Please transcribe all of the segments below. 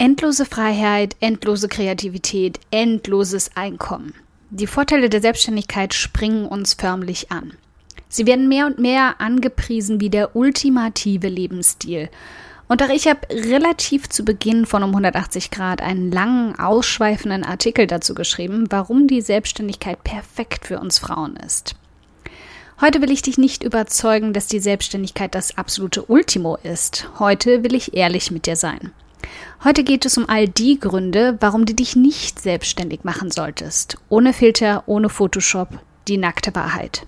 Endlose Freiheit, endlose Kreativität, endloses Einkommen. Die Vorteile der Selbstständigkeit springen uns förmlich an. Sie werden mehr und mehr angepriesen wie der ultimative Lebensstil. Und auch ich habe relativ zu Beginn von um 180 Grad einen langen, ausschweifenden Artikel dazu geschrieben, warum die Selbstständigkeit perfekt für uns Frauen ist. Heute will ich dich nicht überzeugen, dass die Selbstständigkeit das absolute Ultimo ist. Heute will ich ehrlich mit dir sein. Heute geht es um all die Gründe, warum du dich nicht selbstständig machen solltest. Ohne Filter, ohne Photoshop, die nackte Wahrheit.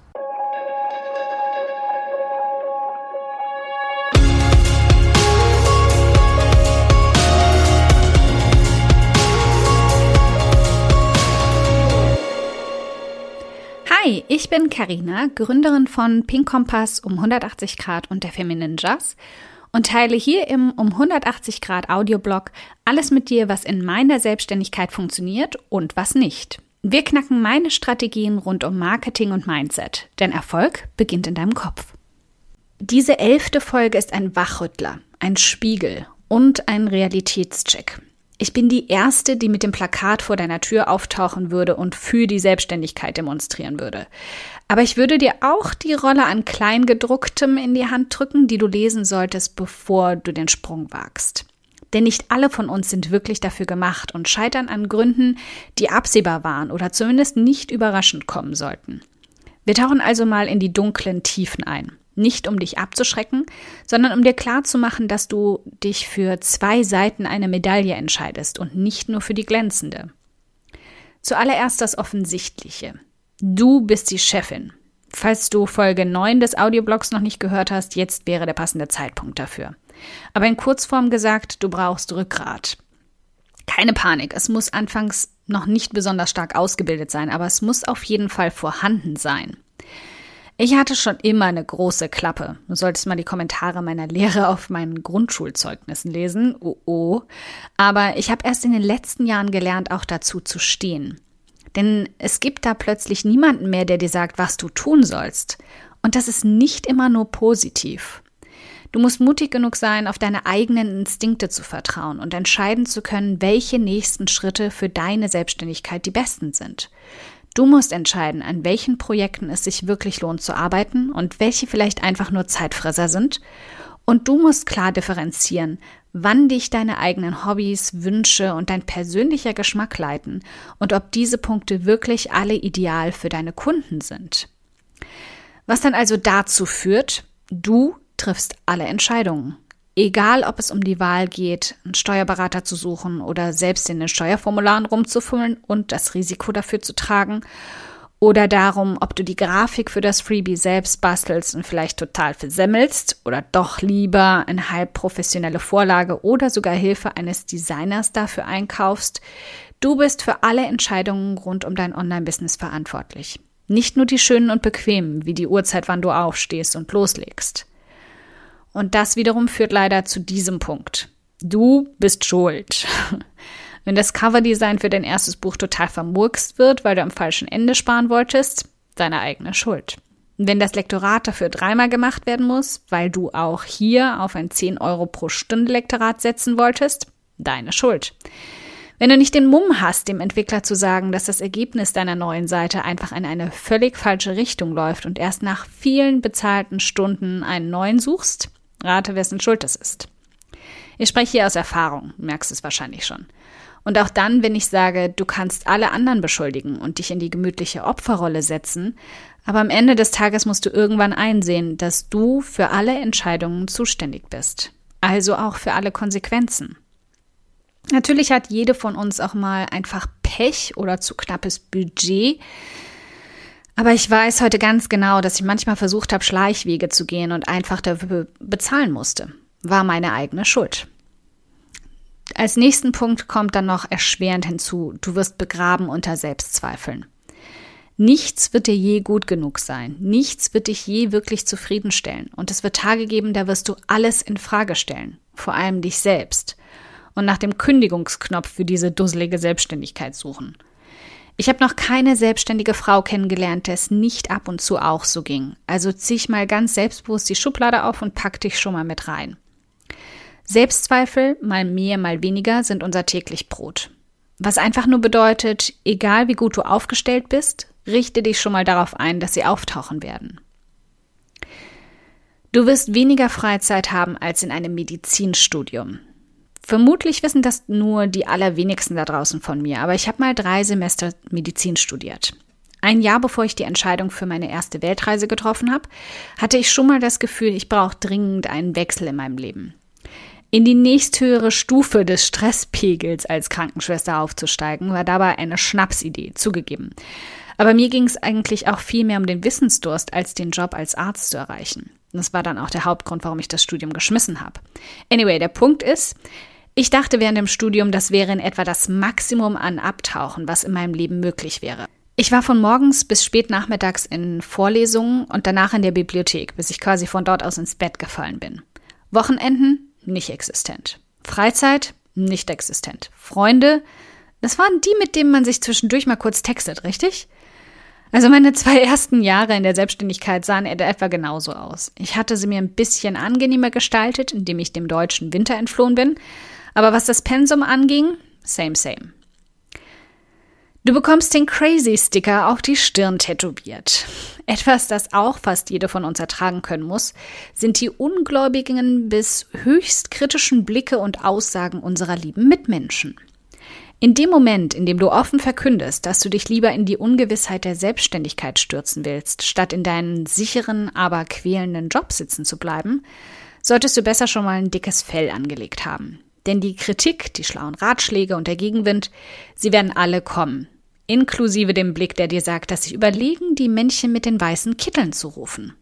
Hi, ich bin Karina, Gründerin von Pink Kompass um 180 Grad und der Feminine Jazz und teile hier im um 180 Grad Audioblog alles mit dir, was in meiner Selbstständigkeit funktioniert und was nicht. Wir knacken meine Strategien rund um Marketing und Mindset, denn Erfolg beginnt in deinem Kopf. Diese elfte Folge ist ein Wachrüttler, ein Spiegel und ein Realitätscheck. Ich bin die Erste, die mit dem Plakat vor deiner Tür auftauchen würde und für die Selbstständigkeit demonstrieren würde. Aber ich würde dir auch die Rolle an Kleingedrucktem in die Hand drücken, die du lesen solltest, bevor du den Sprung wagst. Denn nicht alle von uns sind wirklich dafür gemacht und scheitern an Gründen, die absehbar waren oder zumindest nicht überraschend kommen sollten. Wir tauchen also mal in die dunklen Tiefen ein. Nicht um dich abzuschrecken, sondern um dir klarzumachen, dass du dich für zwei Seiten einer Medaille entscheidest und nicht nur für die glänzende. Zuallererst das Offensichtliche. Du bist die Chefin. Falls du Folge 9 des Audioblogs noch nicht gehört hast, jetzt wäre der passende Zeitpunkt dafür. Aber in Kurzform gesagt, du brauchst Rückgrat. Keine Panik, es muss anfangs noch nicht besonders stark ausgebildet sein, aber es muss auf jeden Fall vorhanden sein. Ich hatte schon immer eine große Klappe. Du solltest mal die Kommentare meiner Lehre auf meinen Grundschulzeugnissen lesen. Oh oh. Aber ich habe erst in den letzten Jahren gelernt, auch dazu zu stehen. Denn es gibt da plötzlich niemanden mehr, der dir sagt, was du tun sollst. Und das ist nicht immer nur positiv. Du musst mutig genug sein, auf deine eigenen Instinkte zu vertrauen und entscheiden zu können, welche nächsten Schritte für deine Selbstständigkeit die besten sind. Du musst entscheiden, an welchen Projekten es sich wirklich lohnt zu arbeiten und welche vielleicht einfach nur Zeitfresser sind. Und du musst klar differenzieren, wann dich deine eigenen Hobbys, Wünsche und dein persönlicher Geschmack leiten und ob diese Punkte wirklich alle ideal für deine Kunden sind. Was dann also dazu führt, du triffst alle Entscheidungen. Egal, ob es um die Wahl geht, einen Steuerberater zu suchen oder selbst in den Steuerformularen rumzufummeln und das Risiko dafür zu tragen, oder darum, ob du die Grafik für das Freebie selbst bastelst und vielleicht total versemmelst oder doch lieber eine halb professionelle Vorlage oder sogar Hilfe eines Designers dafür einkaufst. Du bist für alle Entscheidungen rund um dein Online-Business verantwortlich. Nicht nur die schönen und bequemen, wie die Uhrzeit, wann du aufstehst und loslegst. Und das wiederum führt leider zu diesem Punkt. Du bist schuld. Wenn das Coverdesign für dein erstes Buch total vermurkst wird, weil du am falschen Ende sparen wolltest, deine eigene Schuld. Wenn das Lektorat dafür dreimal gemacht werden muss, weil du auch hier auf ein 10 Euro pro Stunde Lektorat setzen wolltest, deine Schuld. Wenn du nicht den Mumm hast, dem Entwickler zu sagen, dass das Ergebnis deiner neuen Seite einfach in eine völlig falsche Richtung läuft und erst nach vielen bezahlten Stunden einen neuen suchst, Rate, wessen Schuld es ist. Ich spreche hier aus Erfahrung, merkst es wahrscheinlich schon. Und auch dann, wenn ich sage, du kannst alle anderen beschuldigen und dich in die gemütliche Opferrolle setzen, aber am Ende des Tages musst du irgendwann einsehen, dass du für alle Entscheidungen zuständig bist. Also auch für alle Konsequenzen. Natürlich hat jede von uns auch mal einfach Pech oder zu knappes Budget, aber ich weiß heute ganz genau, dass ich manchmal versucht habe, Schleichwege zu gehen und einfach dafür bezahlen musste. War meine eigene Schuld. Als nächsten Punkt kommt dann noch erschwerend hinzu, du wirst begraben unter Selbstzweifeln. Nichts wird dir je gut genug sein. Nichts wird dich je wirklich zufriedenstellen. Und es wird Tage geben, da wirst du alles in Frage stellen. Vor allem dich selbst. Und nach dem Kündigungsknopf für diese dusselige Selbstständigkeit suchen. Ich habe noch keine selbstständige Frau kennengelernt, der es nicht ab und zu auch so ging. Also zieh ich mal ganz selbstbewusst die Schublade auf und pack dich schon mal mit rein. Selbstzweifel, mal mehr, mal weniger, sind unser täglich Brot. Was einfach nur bedeutet, egal wie gut du aufgestellt bist, richte dich schon mal darauf ein, dass sie auftauchen werden. Du wirst weniger Freizeit haben als in einem Medizinstudium. Vermutlich wissen das nur die allerwenigsten da draußen von mir, aber ich habe mal drei Semester Medizin studiert. Ein Jahr bevor ich die Entscheidung für meine erste Weltreise getroffen habe, hatte ich schon mal das Gefühl, ich brauche dringend einen Wechsel in meinem Leben in die nächsthöhere Stufe des Stresspegels als Krankenschwester aufzusteigen, war dabei eine Schnapsidee, zugegeben. Aber mir ging es eigentlich auch viel mehr um den Wissensdurst, als den Job als Arzt zu erreichen. Das war dann auch der Hauptgrund, warum ich das Studium geschmissen habe. Anyway, der Punkt ist, ich dachte während dem Studium, das wäre in etwa das Maximum an Abtauchen, was in meinem Leben möglich wäre. Ich war von morgens bis spät nachmittags in Vorlesungen und danach in der Bibliothek, bis ich quasi von dort aus ins Bett gefallen bin. Wochenenden nicht existent. Freizeit, nicht existent. Freunde, das waren die, mit denen man sich zwischendurch mal kurz textet, richtig? Also meine zwei ersten Jahre in der Selbstständigkeit sahen etwa genauso aus. Ich hatte sie mir ein bisschen angenehmer gestaltet, indem ich dem deutschen Winter entflohen bin. Aber was das Pensum anging, same, same. Du bekommst den Crazy-Sticker auf die Stirn tätowiert. Etwas, das auch fast jede von uns ertragen können muss, sind die ungläubigen bis höchst kritischen Blicke und Aussagen unserer lieben Mitmenschen. In dem Moment, in dem du offen verkündest, dass du dich lieber in die Ungewissheit der Selbstständigkeit stürzen willst, statt in deinen sicheren, aber quälenden Job sitzen zu bleiben, solltest du besser schon mal ein dickes Fell angelegt haben. Denn die Kritik, die schlauen Ratschläge und der Gegenwind, sie werden alle kommen inklusive dem Blick, der dir sagt, dass sich überlegen, die Männchen mit den weißen Kitteln zu rufen.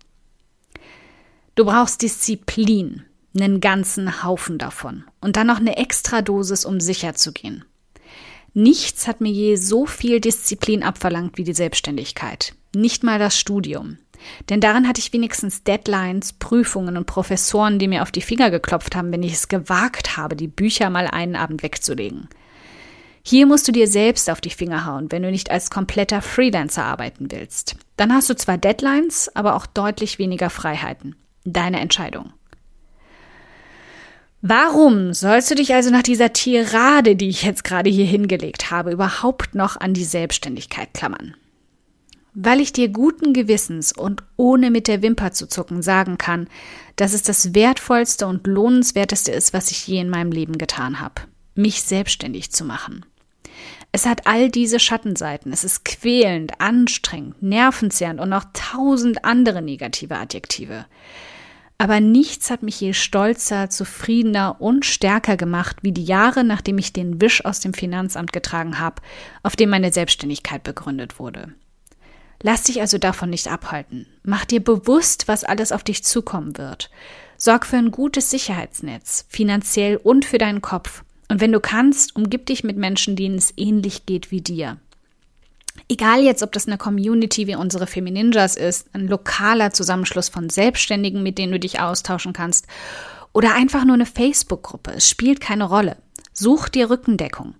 Du brauchst Disziplin, einen ganzen Haufen davon und dann noch eine extra Dosis, um sicher zu gehen. Nichts hat mir je so viel Disziplin abverlangt wie die Selbstständigkeit. Nicht mal das Studium. Denn darin hatte ich wenigstens Deadlines, Prüfungen und Professoren, die mir auf die Finger geklopft haben, wenn ich es gewagt habe, die Bücher mal einen Abend wegzulegen. Hier musst du dir selbst auf die Finger hauen, wenn du nicht als kompletter Freelancer arbeiten willst. Dann hast du zwar Deadlines, aber auch deutlich weniger Freiheiten. Deine Entscheidung. Warum sollst du dich also nach dieser Tirade, die ich jetzt gerade hier hingelegt habe, überhaupt noch an die Selbstständigkeit klammern? Weil ich dir guten Gewissens und ohne mit der Wimper zu zucken sagen kann, dass es das wertvollste und lohnenswerteste ist, was ich je in meinem Leben getan habe, mich selbstständig zu machen. Es hat all diese Schattenseiten. Es ist quälend, anstrengend, nervenzehrend und noch tausend andere negative Adjektive. Aber nichts hat mich je stolzer, zufriedener und stärker gemacht, wie die Jahre, nachdem ich den Wisch aus dem Finanzamt getragen habe, auf dem meine Selbstständigkeit begründet wurde. Lass dich also davon nicht abhalten. Mach dir bewusst, was alles auf dich zukommen wird. Sorg für ein gutes Sicherheitsnetz, finanziell und für deinen Kopf. Und wenn du kannst, umgib dich mit Menschen, denen es ähnlich geht wie dir. Egal jetzt, ob das eine Community wie unsere Femininjas ist, ein lokaler Zusammenschluss von Selbstständigen, mit denen du dich austauschen kannst, oder einfach nur eine Facebook-Gruppe, es spielt keine Rolle. Such dir Rückendeckung.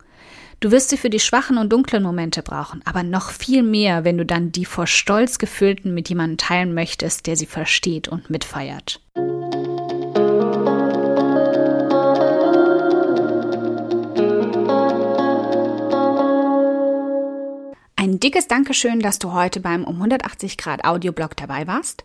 Du wirst sie für die schwachen und dunklen Momente brauchen, aber noch viel mehr, wenn du dann die vor Stolz gefüllten mit jemandem teilen möchtest, der sie versteht und mitfeiert. Ein dickes Dankeschön, dass du heute beim um 180 Grad Audioblog dabei warst.